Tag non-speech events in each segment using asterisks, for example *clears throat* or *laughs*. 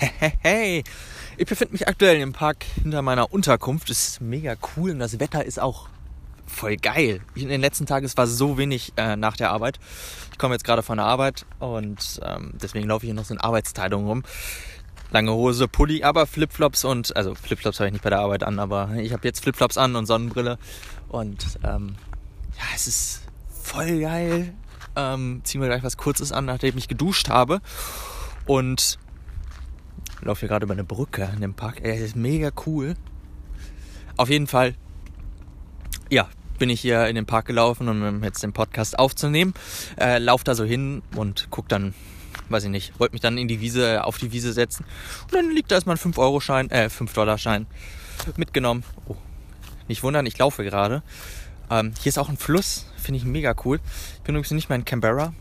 Hey, hey, ich befinde mich aktuell im Park hinter meiner Unterkunft. Ist mega cool und das Wetter ist auch voll geil. In den letzten Tagen es war so wenig äh, nach der Arbeit. Ich komme jetzt gerade von der Arbeit und ähm, deswegen laufe ich hier noch so in Arbeitsteilung rum. Lange Hose, Pulli, aber Flipflops und also Flipflops habe ich nicht bei der Arbeit an, aber ich habe jetzt Flipflops an und Sonnenbrille und ähm, ja, es ist voll geil. Ähm, ziehen wir gleich was Kurzes an, nachdem ich geduscht habe und laufe hier gerade über eine Brücke in dem Park. Das ist mega cool. Auf jeden Fall, ja, bin ich hier in den Park gelaufen, um jetzt den Podcast aufzunehmen. Äh, lauf da so hin und guck dann, weiß ich nicht, wollte mich dann in die Wiese, auf die Wiese setzen. Und dann liegt da erstmal ein 5-Euro-Schein, äh, 5-Dollar-Schein mitgenommen. Oh, nicht wundern, ich laufe gerade. Ähm, hier ist auch ein Fluss, finde ich mega cool. Ich bin übrigens nicht mehr in Canberra,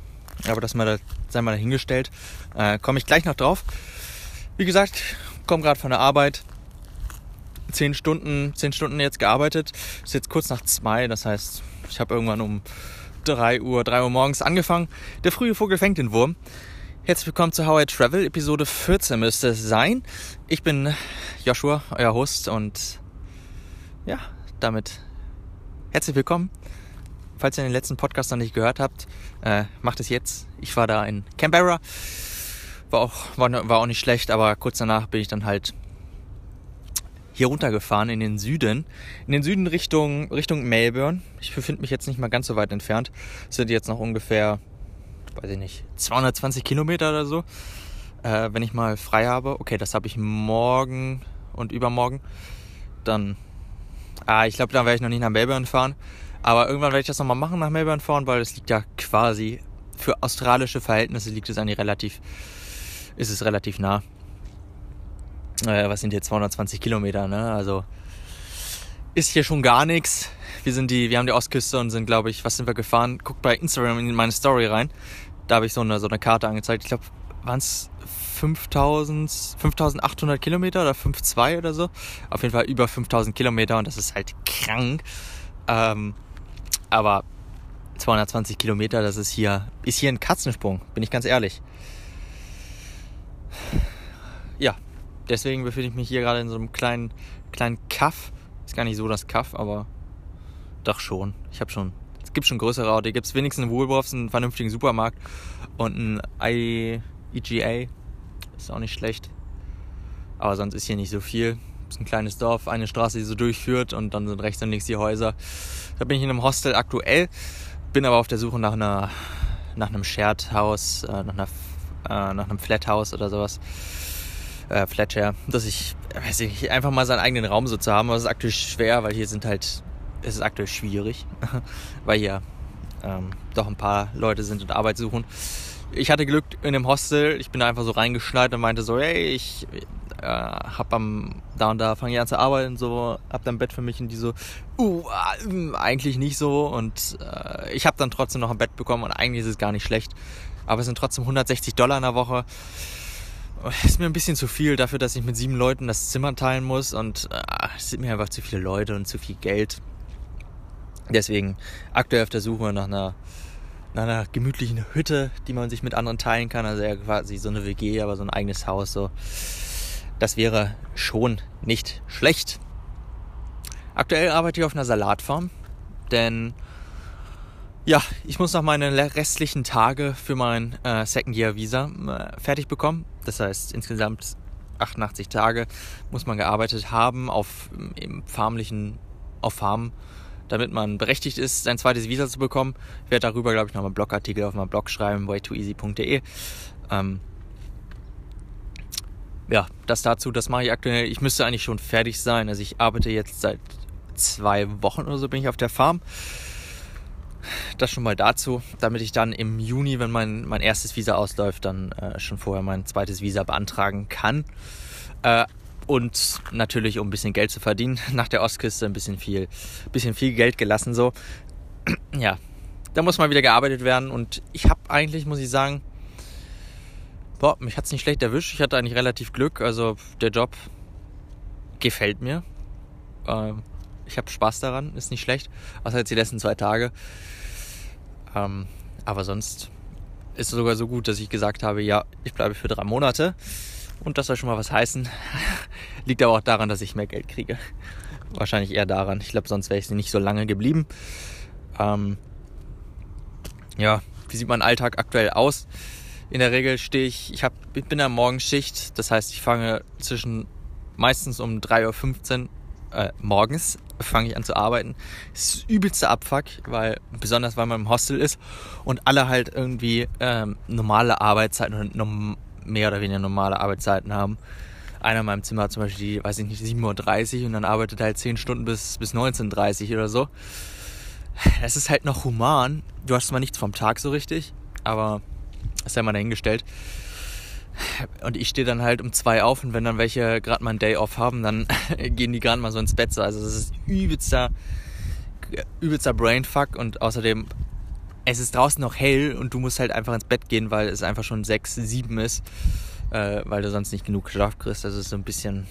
aber das mal da, sei mal dahingestellt. Äh, Komme ich gleich noch drauf. Wie gesagt, komme gerade von der Arbeit. Zehn Stunden, zehn Stunden jetzt gearbeitet. Ist jetzt kurz nach zwei, das heißt, ich habe irgendwann um 3 Uhr, 3 Uhr morgens angefangen. Der frühe Vogel fängt den Wurm. Herzlich willkommen zu How I Travel, Episode 14 müsste es sein. Ich bin Joshua, euer Host und ja, damit herzlich willkommen. Falls ihr den letzten Podcast noch nicht gehört habt, äh, macht es jetzt. Ich war da in Canberra war auch, war, war auch nicht schlecht, aber kurz danach bin ich dann halt hier runtergefahren in den Süden. In den Süden Richtung, Richtung Melbourne. Ich befinde mich jetzt nicht mal ganz so weit entfernt. Das sind jetzt noch ungefähr, weiß ich nicht, 220 Kilometer oder so. Äh, wenn ich mal frei habe. Okay, das habe ich morgen und übermorgen. Dann, ah, ich glaube, dann werde ich noch nicht nach Melbourne fahren. Aber irgendwann werde ich das nochmal machen, nach Melbourne fahren, weil es liegt ja quasi für australische Verhältnisse liegt es eigentlich relativ ist es relativ nah. Äh, was sind hier 220 Kilometer, ne? Also ist hier schon gar nichts. Wir sind die, wir haben die Ostküste und sind, glaube ich, was sind wir gefahren? Guckt bei Instagram in meine Story rein. Da habe ich so eine, so eine Karte angezeigt. Ich glaube, waren es 5000, 5800 Kilometer oder 5,2 oder so. Auf jeden Fall über 5000 Kilometer und das ist halt krank. Ähm, aber 220 Kilometer, das ist hier, ist hier ein Katzensprung, bin ich ganz ehrlich ja, deswegen befinde ich mich hier gerade in so einem kleinen, kleinen Kaff. Ist gar nicht so das Kaff, aber doch schon. Ich habe schon. Es gibt schon größere Orte. Gibt es wenigstens einen Woolworths, einen vernünftigen Supermarkt und ein IGA. Ist auch nicht schlecht. Aber sonst ist hier nicht so viel. Es ist ein kleines Dorf, eine Straße, die so durchführt und dann sind rechts und links die Häuser. Da bin ich in einem Hostel aktuell, bin aber auf der Suche nach einer nach einem Shared House, äh, nach einer äh, nach einem Flat House oder sowas. Äh, Flatshare, dass ich, weiß ich, einfach mal seinen eigenen Raum so zu haben, aber es ist aktuell schwer, weil hier sind halt, es ist aktuell schwierig, *laughs* weil hier ähm, doch ein paar Leute sind und Arbeit suchen. Ich hatte Glück in dem Hostel, ich bin da einfach so reingeschneit und meinte so, hey, ich äh, hab am da und da fange ich an zu arbeiten, so hab dann Bett für mich und die so, uh, eigentlich nicht so und äh, ich habe dann trotzdem noch ein Bett bekommen und eigentlich ist es gar nicht schlecht. Aber es sind trotzdem 160 Dollar in der Woche. Ist mir ein bisschen zu viel dafür, dass ich mit sieben Leuten das Zimmer teilen muss und äh, es sind mir einfach zu viele Leute und zu viel Geld. Deswegen aktuell auf der Suche nach einer, nach einer gemütlichen Hütte, die man sich mit anderen teilen kann. Also ja quasi so eine WG, aber so ein eigenes Haus. So. Das wäre schon nicht schlecht. Aktuell arbeite ich auf einer Salatfarm, denn ja, ich muss noch meine restlichen Tage für mein äh, Second Year Visa äh, fertig bekommen. Das heißt, insgesamt 88 Tage muss man gearbeitet haben auf im farmlichen, auf Farmen, damit man berechtigt ist, sein zweites Visa zu bekommen. Ich werde darüber, glaube ich, noch einen Blogartikel auf meinem Blog schreiben, way2easy.de. Ähm, ja, das dazu, das mache ich aktuell. Ich müsste eigentlich schon fertig sein. Also ich arbeite jetzt seit zwei Wochen oder so bin ich auf der Farm. Das schon mal dazu, damit ich dann im Juni, wenn mein, mein erstes Visa ausläuft, dann äh, schon vorher mein zweites Visa beantragen kann. Äh, und natürlich, um ein bisschen Geld zu verdienen, *laughs* nach der Ostküste ein bisschen viel, bisschen viel Geld gelassen so. *clears throat* ja, da muss mal wieder gearbeitet werden und ich habe eigentlich, muss ich sagen, boah, mich hat es nicht schlecht erwischt. Ich hatte eigentlich relativ Glück. Also der Job gefällt mir. Ähm, ich habe Spaß daran, ist nicht schlecht. Außer jetzt die letzten zwei Tage. Ähm, aber sonst ist es sogar so gut, dass ich gesagt habe, ja, ich bleibe für drei Monate. Und das soll schon mal was heißen. *laughs* Liegt aber auch daran, dass ich mehr Geld kriege. Wahrscheinlich eher daran. Ich glaube, sonst wäre ich nicht so lange geblieben. Ähm, ja, wie sieht mein Alltag aktuell aus? In der Regel stehe ich, ich, hab, ich bin in der Morgenschicht, das heißt, ich fange zwischen meistens um 3.15 Uhr äh, morgens fange ich an zu arbeiten. Das ist übelste Abfuck, weil besonders weil man im Hostel ist und alle halt irgendwie ähm, normale Arbeitszeiten oder nom mehr oder weniger normale Arbeitszeiten haben. Einer in meinem Zimmer hat zum Beispiel, die, weiß ich nicht, 7.30 Uhr und dann arbeitet er halt 10 Stunden bis, bis 19.30 Uhr oder so. Es ist halt noch human. Du hast zwar nichts vom Tag so richtig, aber ist ja mal dahingestellt. Und ich stehe dann halt um zwei auf und wenn dann welche gerade mal einen Day off haben, dann *laughs* gehen die gerade mal so ins Bett. Also das ist übelster, übelster Brainfuck und außerdem es ist draußen noch hell und du musst halt einfach ins Bett gehen, weil es einfach schon sechs, sieben ist, äh, weil du sonst nicht genug Schlaf kriegst. Das ist so ein bisschen.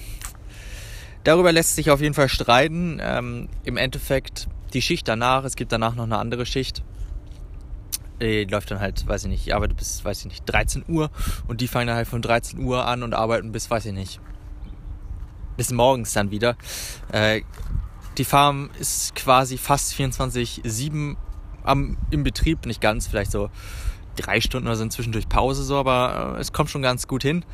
Darüber lässt sich auf jeden Fall streiten. Ähm, Im Endeffekt die Schicht danach, es gibt danach noch eine andere Schicht die läuft dann halt, weiß ich nicht, ich arbeite bis, weiß ich nicht, 13 Uhr und die fangen dann halt von 13 Uhr an und arbeiten bis, weiß ich nicht, bis morgens dann wieder. Äh, die Farm ist quasi fast 24-7 im Betrieb, nicht ganz, vielleicht so drei Stunden oder sind zwischendurch Pause so, aber äh, es kommt schon ganz gut hin.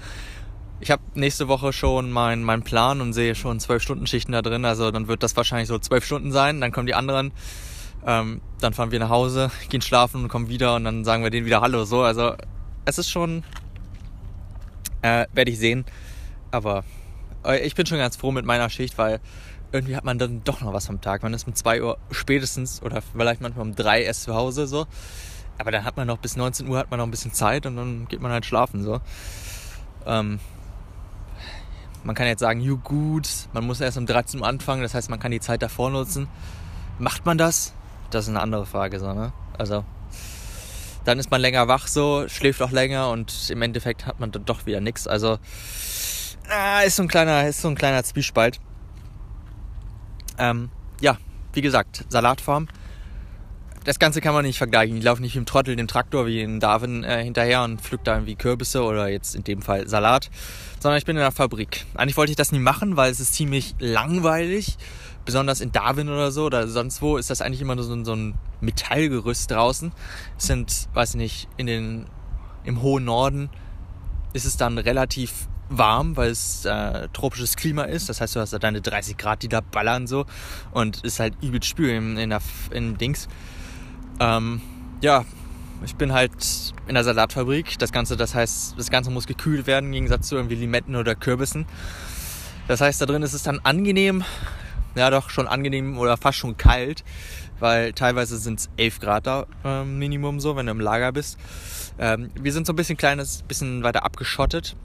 Ich habe nächste Woche schon meinen mein Plan und sehe schon zwölf Stunden Schichten da drin, also dann wird das wahrscheinlich so zwölf Stunden sein, dann kommen die anderen ähm, dann fahren wir nach Hause, *laughs* gehen schlafen und kommen wieder und dann sagen wir denen wieder Hallo. So, also es ist schon, äh, werde ich sehen. Aber äh, ich bin schon ganz froh mit meiner Schicht, weil irgendwie hat man dann doch noch was vom Tag. Man ist um 2 Uhr spätestens oder vielleicht manchmal um 3 erst zu Hause so. Aber dann hat man noch bis 19 Uhr hat man noch ein bisschen Zeit und dann geht man halt schlafen so. Ähm, man kann jetzt sagen, you gut, man muss erst um 13 Uhr anfangen, das heißt, man kann die Zeit davor nutzen. Macht man das? Das ist eine andere Frage, so, ne? Also, dann ist man länger wach, so, schläft auch länger und im Endeffekt hat man dann doch wieder nichts. Also, ah, ist so ein kleiner, ist so ein kleiner Zwiespalt. Ähm, ja, wie gesagt, Salatfarm. Das Ganze kann man nicht vergleichen. Ich laufe nicht im Trottel dem Traktor wie in Darwin äh, hinterher und pflück da irgendwie Kürbisse oder jetzt in dem Fall Salat, sondern ich bin in der Fabrik. Eigentlich wollte ich das nie machen, weil es ist ziemlich langweilig besonders in Darwin oder so oder sonst wo, ist das eigentlich immer nur so, so ein Metallgerüst draußen. Es sind, weiß ich nicht, in den, im hohen Norden ist es dann relativ warm, weil es äh, tropisches Klima ist. Das heißt, du hast da deine 30 Grad, die da ballern so und ist halt übel spül in, in, der, in Dings. Ähm, ja, ich bin halt in der Salatfabrik. Das Ganze, das heißt, das Ganze muss gekühlt werden, im Gegensatz zu irgendwie Limetten oder Kürbissen. Das heißt, da drin ist es dann angenehm, ja doch schon angenehm oder fast schon kalt, weil teilweise sind es 11 Grad da äh, Minimum so, wenn du im Lager bist. Ähm, wir sind so ein bisschen kleines, bisschen weiter abgeschottet.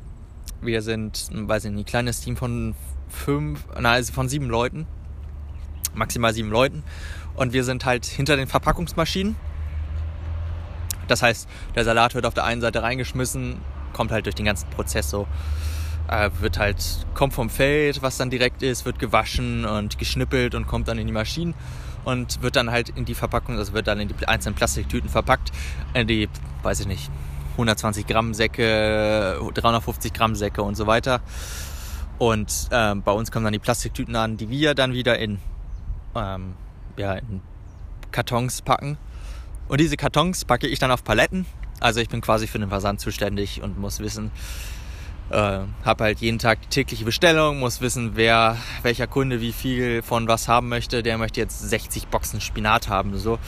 Wir sind, weiß ich nicht, ein kleines Team von fünf, nein, also von sieben Leuten, maximal sieben Leuten. Und wir sind halt hinter den Verpackungsmaschinen. Das heißt, der Salat wird auf der einen Seite reingeschmissen, kommt halt durch den ganzen Prozess so äh, wird halt, kommt vom Feld, was dann direkt ist, wird gewaschen und geschnippelt und kommt dann in die Maschinen und wird dann halt in die Verpackung, also wird dann in die einzelnen Plastiktüten verpackt, in die, weiß ich nicht, 120 Gramm Säcke, 350 Gramm Säcke und so weiter. Und ähm, bei uns kommen dann die Plastiktüten an, die wir dann wieder in, ähm, ja, in Kartons packen. Und diese Kartons packe ich dann auf Paletten. Also ich bin quasi für den Versand zuständig und muss wissen, äh, habe halt jeden Tag die tägliche Bestellung, muss wissen, wer, welcher Kunde wie viel von was haben möchte. Der möchte jetzt 60 Boxen Spinat haben, so.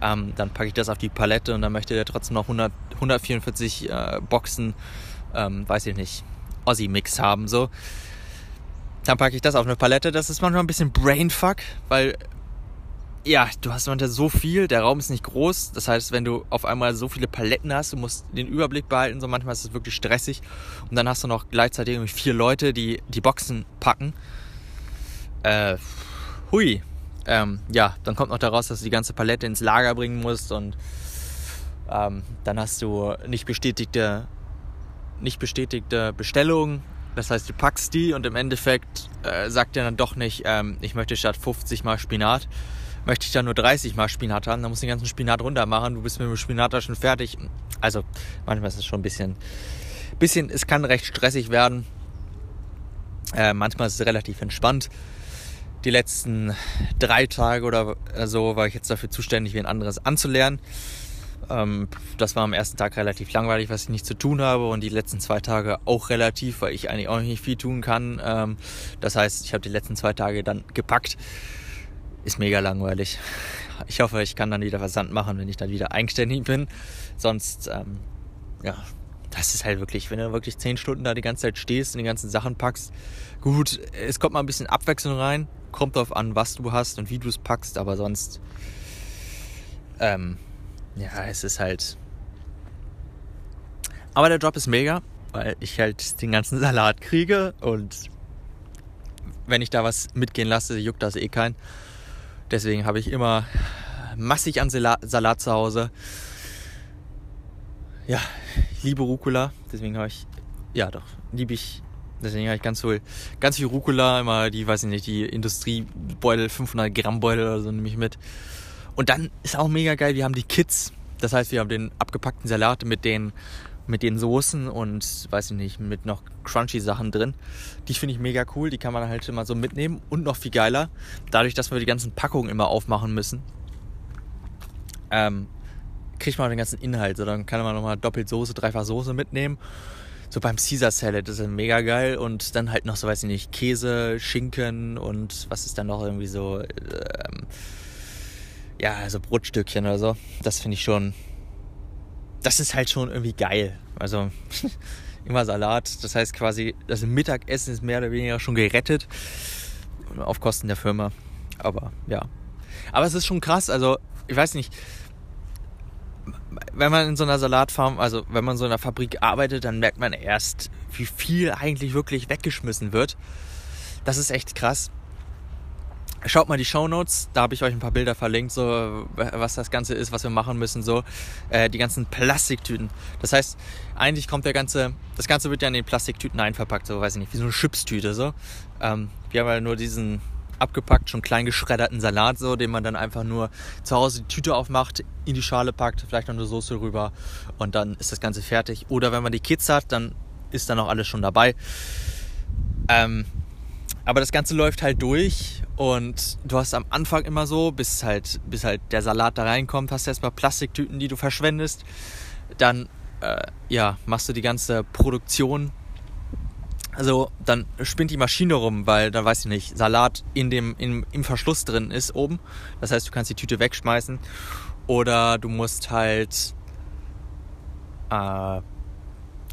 Ähm, dann packe ich das auf die Palette und dann möchte der trotzdem noch 100, 144 äh, Boxen, ähm, weiß ich nicht, Aussie-Mix haben, so. Dann packe ich das auf eine Palette. Das ist manchmal ein bisschen Brainfuck, weil ja, du hast manchmal so viel, der Raum ist nicht groß. Das heißt, wenn du auf einmal so viele Paletten hast, du musst den Überblick behalten, so manchmal ist es wirklich stressig. Und dann hast du noch gleichzeitig irgendwie vier Leute, die die Boxen packen. Äh, hui. Ähm, ja, dann kommt noch daraus, dass du die ganze Palette ins Lager bringen musst und ähm, dann hast du nicht bestätigte, nicht bestätigte Bestellungen. Das heißt, du packst die und im Endeffekt äh, sagt dir dann doch nicht, ähm, ich möchte statt 50 mal Spinat, möchte ich da nur 30 mal Spinat haben, dann musst du den ganzen Spinat runter machen, du bist mit dem Spinat da schon fertig. Also manchmal ist es schon ein bisschen, bisschen, es kann recht stressig werden. Äh, manchmal ist es relativ entspannt. Die letzten drei Tage oder so war ich jetzt dafür zuständig, wie ein anderes anzulernen. Ähm, das war am ersten Tag relativ langweilig, was ich nicht zu tun habe und die letzten zwei Tage auch relativ, weil ich eigentlich auch nicht viel tun kann. Ähm, das heißt, ich habe die letzten zwei Tage dann gepackt. Ist mega langweilig. Ich hoffe, ich kann dann wieder Versand machen, wenn ich dann wieder eigenständig bin. Sonst, ähm, ja, das ist halt wirklich, wenn du wirklich zehn Stunden da die ganze Zeit stehst und die ganzen Sachen packst. Gut, es kommt mal ein bisschen Abwechslung rein. Kommt darauf an, was du hast und wie du es packst, aber sonst, ähm, ja, es ist halt. Aber der Job ist mega, weil ich halt den ganzen *laughs* Salat kriege und wenn ich da was mitgehen lasse, juckt das eh kein. Deswegen habe ich immer massig an Salat zu Hause. Ja, ich liebe Rucola, deswegen habe ich, ja doch, liebe ich, deswegen habe ich ganz viel, ganz viel Rucola, immer die, weiß ich nicht, die Industriebeutel, 500 Gramm Beutel oder so nehme ich mit. Und dann ist auch mega geil, wir haben die Kids. Das heißt, wir haben den abgepackten Salat mit den, mit den Soßen und, weiß ich nicht, mit noch crunchy Sachen drin. Die finde ich mega cool. Die kann man halt immer so mitnehmen. Und noch viel geiler, dadurch, dass wir die ganzen Packungen immer aufmachen müssen, ähm, kriegt man den ganzen Inhalt. So, dann kann man nochmal doppelt Soße, dreifach Soße mitnehmen. So beim Caesar Salad, das ist mega geil. Und dann halt noch so, weiß ich nicht, Käse, Schinken und was ist dann noch irgendwie so, ähm, ja, also Brotstückchen oder so. Das finde ich schon, das ist halt schon irgendwie geil. Also *laughs* immer Salat. Das heißt quasi, das Mittagessen ist mehr oder weniger schon gerettet. Auf Kosten der Firma. Aber ja. Aber es ist schon krass. Also, ich weiß nicht. Wenn man in so einer Salatfarm, also wenn man in so einer Fabrik arbeitet, dann merkt man erst, wie viel eigentlich wirklich weggeschmissen wird. Das ist echt krass. Schaut mal die Show Notes, da habe ich euch ein paar Bilder verlinkt, so was das Ganze ist, was wir machen müssen, so äh, die ganzen Plastiktüten. Das heißt, eigentlich kommt der ganze, das Ganze wird ja in den Plastiktüten einverpackt, so weiß ich nicht, wie so eine Chipstüte so. Ähm, wir haben ja nur diesen abgepackt, schon klein geschredderten Salat, so, den man dann einfach nur zu Hause die Tüte aufmacht, in die Schale packt, vielleicht noch eine Soße rüber und dann ist das Ganze fertig. Oder wenn man die Kids hat, dann ist dann auch alles schon dabei. Ähm, aber das Ganze läuft halt durch und du hast am Anfang immer so, bis halt, bis halt der Salat da reinkommt, hast du erstmal Plastiktüten, die du verschwendest. Dann äh, ja, machst du die ganze Produktion. Also dann spinnt die Maschine rum, weil dann weiß ich nicht, Salat in dem, in, im Verschluss drin ist oben. Das heißt, du kannst die Tüte wegschmeißen. Oder du musst halt äh,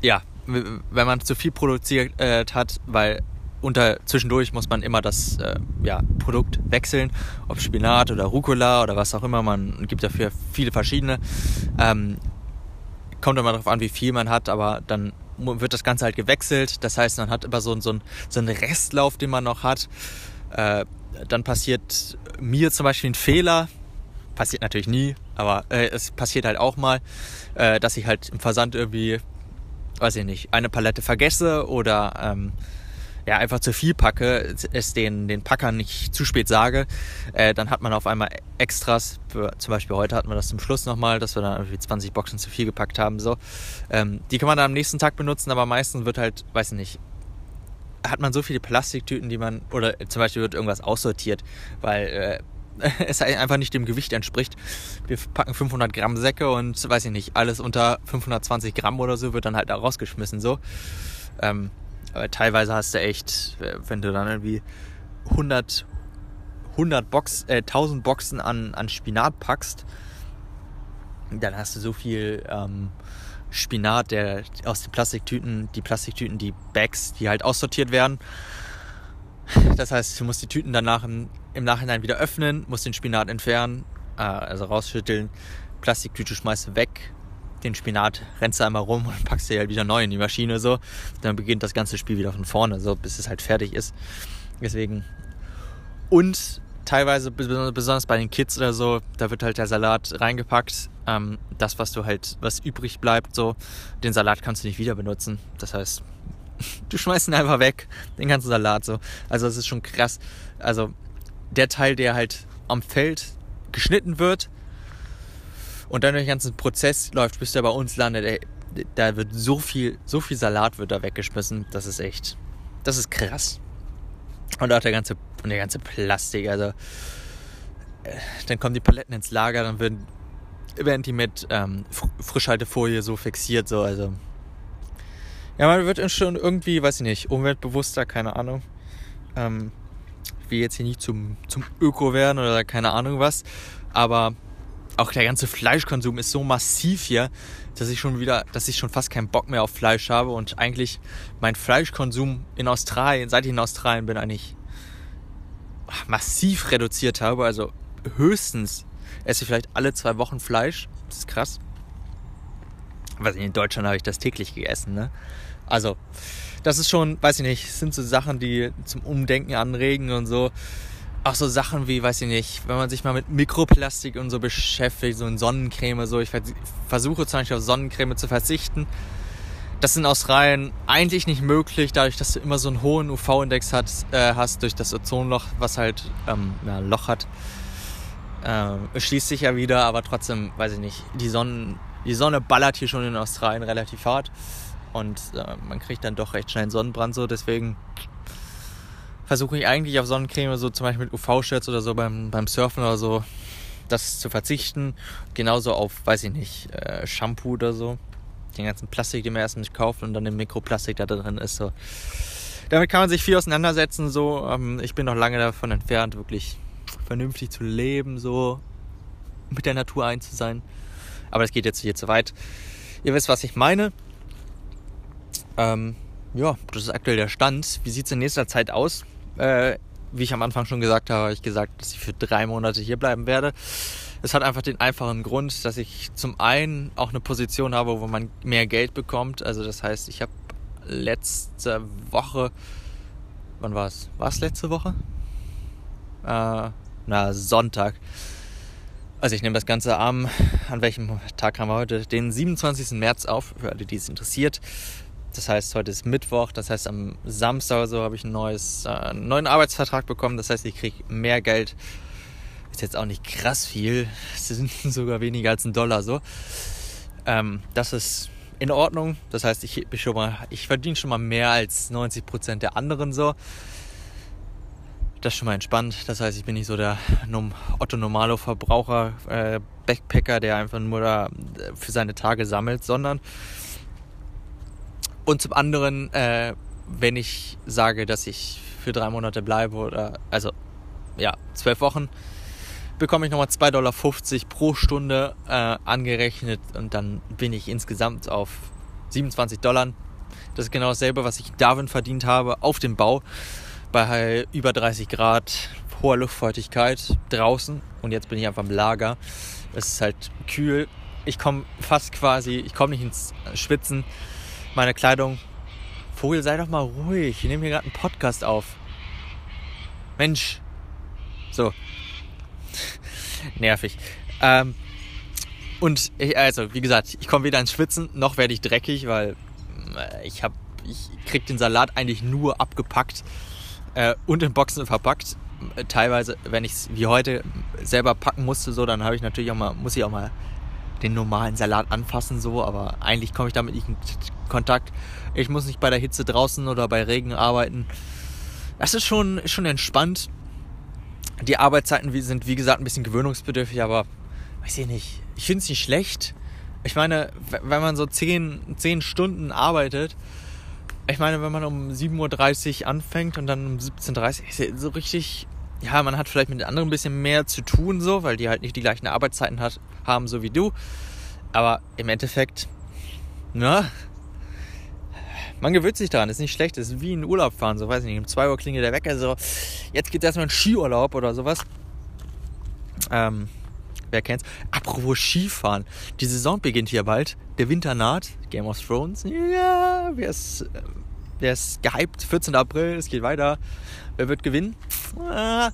ja, wenn man zu viel produziert äh, hat, weil unter, zwischendurch muss man immer das äh, ja, Produkt wechseln, ob Spinat oder Rucola oder was auch immer. Man gibt dafür viele verschiedene. Ähm, kommt immer darauf an, wie viel man hat, aber dann wird das Ganze halt gewechselt. Das heißt, man hat immer so, so, so einen Restlauf, den man noch hat. Äh, dann passiert mir zum Beispiel ein Fehler. Passiert natürlich nie, aber äh, es passiert halt auch mal, äh, dass ich halt im Versand irgendwie, weiß ich nicht, eine Palette vergesse oder ähm, ja, einfach zu viel packe, es den, den Packern nicht zu spät sage, äh, dann hat man auf einmal Extras. Zum Beispiel heute hatten wir das zum Schluss nochmal, dass wir dann irgendwie 20 Boxen zu viel gepackt haben. So. Ähm, die kann man dann am nächsten Tag benutzen, aber meistens wird halt, weiß ich nicht, hat man so viele Plastiktüten, die man, oder zum Beispiel wird irgendwas aussortiert, weil äh, *laughs* es einfach nicht dem Gewicht entspricht. Wir packen 500 Gramm Säcke und weiß ich nicht, alles unter 520 Gramm oder so wird dann halt da rausgeschmissen so. Ähm, aber teilweise hast du echt, wenn du dann irgendwie 100, 100 Box, äh, 1000 Boxen an, an Spinat packst, dann hast du so viel ähm, Spinat, der aus den Plastiktüten, die Plastiktüten, die Bags, die halt aussortiert werden. Das heißt, du musst die Tüten danach im, im Nachhinein wieder öffnen, musst den Spinat entfernen, äh, also rausschütteln, Plastiktüte schmeißt weg, den Spinat, rennst du einmal rum und packst dir halt wieder neu in die Maschine so. Dann beginnt das ganze Spiel wieder von vorne, so bis es halt fertig ist. Deswegen. Und teilweise, besonders bei den Kids oder so, da wird halt der Salat reingepackt. Ähm, das, was du halt, was übrig bleibt, so, den Salat kannst du nicht wieder benutzen. Das heißt, *laughs* du schmeißt ihn einfach weg, den ganzen Salat so. Also es ist schon krass. Also der Teil, der halt am Feld geschnitten wird, und dann durch den ganzen Prozess läuft, bis der bei uns landet, ey, da wird so viel, so viel Salat wird da weggeschmissen. Das ist echt, das ist krass. Und auch der ganze, und der ganze Plastik, also äh, dann kommen die Paletten ins Lager, dann werden, werden die mit ähm, Frischhaltefolie so fixiert, so, also. Ja, man wird schon irgendwie, weiß ich nicht, umweltbewusster, keine Ahnung. Ähm, will jetzt hier nicht zum, zum Öko werden oder keine Ahnung was, aber auch der ganze Fleischkonsum ist so massiv hier, dass ich schon wieder, dass ich schon fast keinen Bock mehr auf Fleisch habe und eigentlich mein Fleischkonsum in Australien, seit ich in Australien bin, eigentlich massiv reduziert habe. Also höchstens esse ich vielleicht alle zwei Wochen Fleisch. Das ist krass. Was in Deutschland habe ich das täglich gegessen, ne? Also, das ist schon, weiß ich nicht, sind so Sachen, die zum Umdenken anregen und so auch so Sachen wie, weiß ich nicht, wenn man sich mal mit Mikroplastik und so beschäftigt, so in Sonnencreme, so, ich versuche zum Beispiel auf Sonnencreme zu verzichten. Das ist in Australien eigentlich nicht möglich, dadurch, dass du immer so einen hohen UV-Index äh, hast, durch das Ozonloch, was halt ähm, ja, ein Loch hat. Äh, schließt sich ja wieder, aber trotzdem, weiß ich nicht, die, Sonnen, die Sonne ballert hier schon in Australien relativ hart und äh, man kriegt dann doch recht schnell einen Sonnenbrand so, deswegen versuche ich eigentlich auf Sonnencreme, so zum Beispiel mit UV-Shirts oder so beim, beim Surfen oder so, das zu verzichten. Genauso auf, weiß ich nicht, äh, Shampoo oder so. Den ganzen Plastik, den man erst nicht kauft und dann den Mikroplastik da drin ist. So. Damit kann man sich viel auseinandersetzen. So. Ähm, ich bin noch lange davon entfernt, wirklich vernünftig zu leben, so mit der Natur ein zu sein. Aber das geht jetzt hier zu weit. Ihr wisst, was ich meine. Ähm, ja, das ist aktuell der Stand. Wie sieht es in nächster Zeit aus? Äh, wie ich am Anfang schon gesagt habe, habe ich gesagt, dass ich für drei Monate hier bleiben werde. Es hat einfach den einfachen Grund, dass ich zum einen auch eine Position habe, wo man mehr Geld bekommt. Also das heißt, ich habe letzte Woche, wann war es? War es letzte Woche? Äh, na, Sonntag. Also ich nehme das Ganze am, an welchem Tag haben wir heute? Den 27. März auf, für alle, die es interessiert. Das heißt, heute ist Mittwoch, das heißt, am Samstag oder so habe ich ein neues, äh, einen neuen Arbeitsvertrag bekommen. Das heißt, ich kriege mehr Geld. Ist jetzt auch nicht krass viel. Es sind *laughs* sogar weniger als ein Dollar so. Ähm, das ist in Ordnung. Das heißt, ich, ich, mal, ich verdiene schon mal mehr als 90 Prozent der anderen so. Das ist schon mal entspannt. Das heißt, ich bin nicht so der Otto Normalo Verbraucher, äh, Backpacker, der einfach nur da äh, für seine Tage sammelt, sondern und zum anderen, äh, wenn ich sage, dass ich für drei Monate bleibe oder also ja, zwölf Wochen, bekomme ich nochmal 2,50 Dollar pro Stunde äh, angerechnet und dann bin ich insgesamt auf 27 Dollar. Das ist genau dasselbe, was ich in Darwin verdient habe auf dem Bau bei über 30 Grad hoher Luftfeuchtigkeit draußen und jetzt bin ich einfach im Lager. Es ist halt kühl. Ich komme fast quasi, ich komme nicht ins Schwitzen meine Kleidung. Vogel, sei doch mal ruhig. Ich nehme hier gerade einen Podcast auf. Mensch. So. *laughs* Nervig. Ähm, und ich, also, wie gesagt, ich komme weder ins Schwitzen, noch werde ich dreckig, weil äh, ich habe, ich krieg den Salat eigentlich nur abgepackt äh, und in Boxen verpackt. Teilweise, wenn ich es wie heute selber packen musste, so, dann habe ich natürlich auch mal, muss ich auch mal den normalen Salat anfassen, so, aber eigentlich komme ich damit nicht Kontakt. Ich muss nicht bei der Hitze draußen oder bei Regen arbeiten. Das ist schon, schon entspannt. Die Arbeitszeiten sind, wie gesagt, ein bisschen gewöhnungsbedürftig, aber weiß ich nicht. Ich finde es nicht schlecht. Ich meine, wenn man so 10, 10 Stunden arbeitet, ich meine, wenn man um 7.30 Uhr anfängt und dann um 17.30 Uhr, so richtig, ja, man hat vielleicht mit den anderen ein bisschen mehr zu tun, so, weil die halt nicht die gleichen Arbeitszeiten hat, haben, so wie du. Aber im Endeffekt, na, man gewöhnt sich daran, ist nicht schlecht, ist wie ein Urlaub fahren, so weiß ich nicht, um 2 Uhr klingelt der Wecker, so, jetzt geht erstmal ein Skiurlaub oder sowas. Ähm, wer kennt's? Apropos Skifahren, die Saison beginnt hier bald, der Winter naht, Game of Thrones, ja, wer ist, wer ist gehypt, 14. April, es geht weiter, wer wird gewinnen? Ah,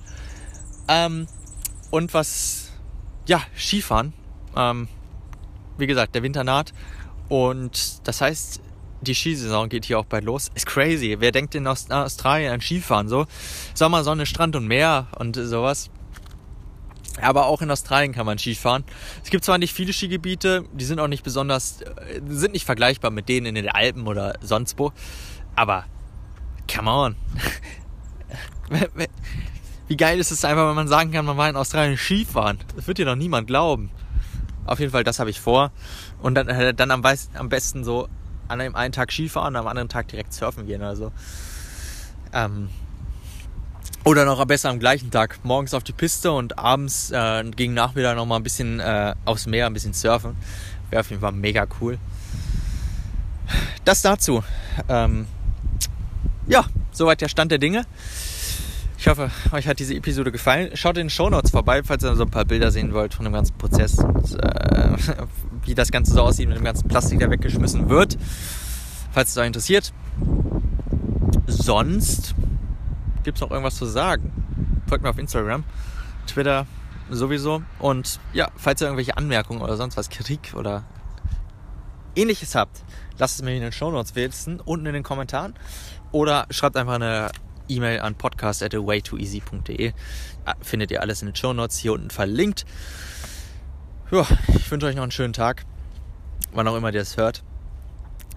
ähm, und was, ja, Skifahren, ähm, wie gesagt, der Winter naht und das heißt, die Skisaison geht hier auch bald los. Ist crazy. Wer denkt in Australien an Skifahren so? Sommer, Sonne, Strand und Meer und sowas. Aber auch in Australien kann man Skifahren. Es gibt zwar nicht viele Skigebiete, die sind auch nicht besonders, äh, sind nicht vergleichbar mit denen in den Alpen oder sonst wo. Aber, come on. *laughs* Wie geil ist es einfach, wenn man sagen kann, man war in Australien Skifahren. Das wird dir doch niemand glauben. Auf jeden Fall, das habe ich vor. Und dann, äh, dann am, am besten so an einem einen Tag Skifahren, am anderen Tag direkt surfen gehen. Also, ähm, oder noch besser am gleichen Tag. Morgens auf die Piste und abends äh, gegen Nachmittag noch mal ein bisschen äh, aufs Meer, ein bisschen surfen. Wäre auf jeden Fall mega cool. Das dazu. Ähm, ja, soweit der Stand der Dinge. Ich hoffe, euch hat diese Episode gefallen. Schaut in den Show vorbei, falls ihr so ein paar Bilder sehen wollt von dem ganzen Prozess und äh, *laughs* wie das Ganze so aussieht mit dem ganzen Plastik, der weggeschmissen wird. Falls es euch interessiert. Sonst gibt es noch irgendwas zu sagen. Folgt mir auf Instagram, Twitter sowieso. Und ja, falls ihr irgendwelche Anmerkungen oder sonst was, Kritik oder ähnliches habt, lasst es mir in den Show Notes wissen, unten in den Kommentaren. Oder schreibt einfach eine E-Mail an podcast.awaytooeasy.de. Ah, findet ihr alles in den Show Notes hier unten verlinkt. Ja, ich wünsche euch noch einen schönen Tag, wann auch immer ihr das hört.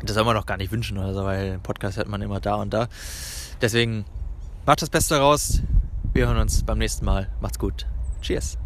Das soll man doch gar nicht wünschen oder so, weil Podcast hört man immer da und da. Deswegen macht das Beste raus. Wir hören uns beim nächsten Mal. Macht's gut. Cheers.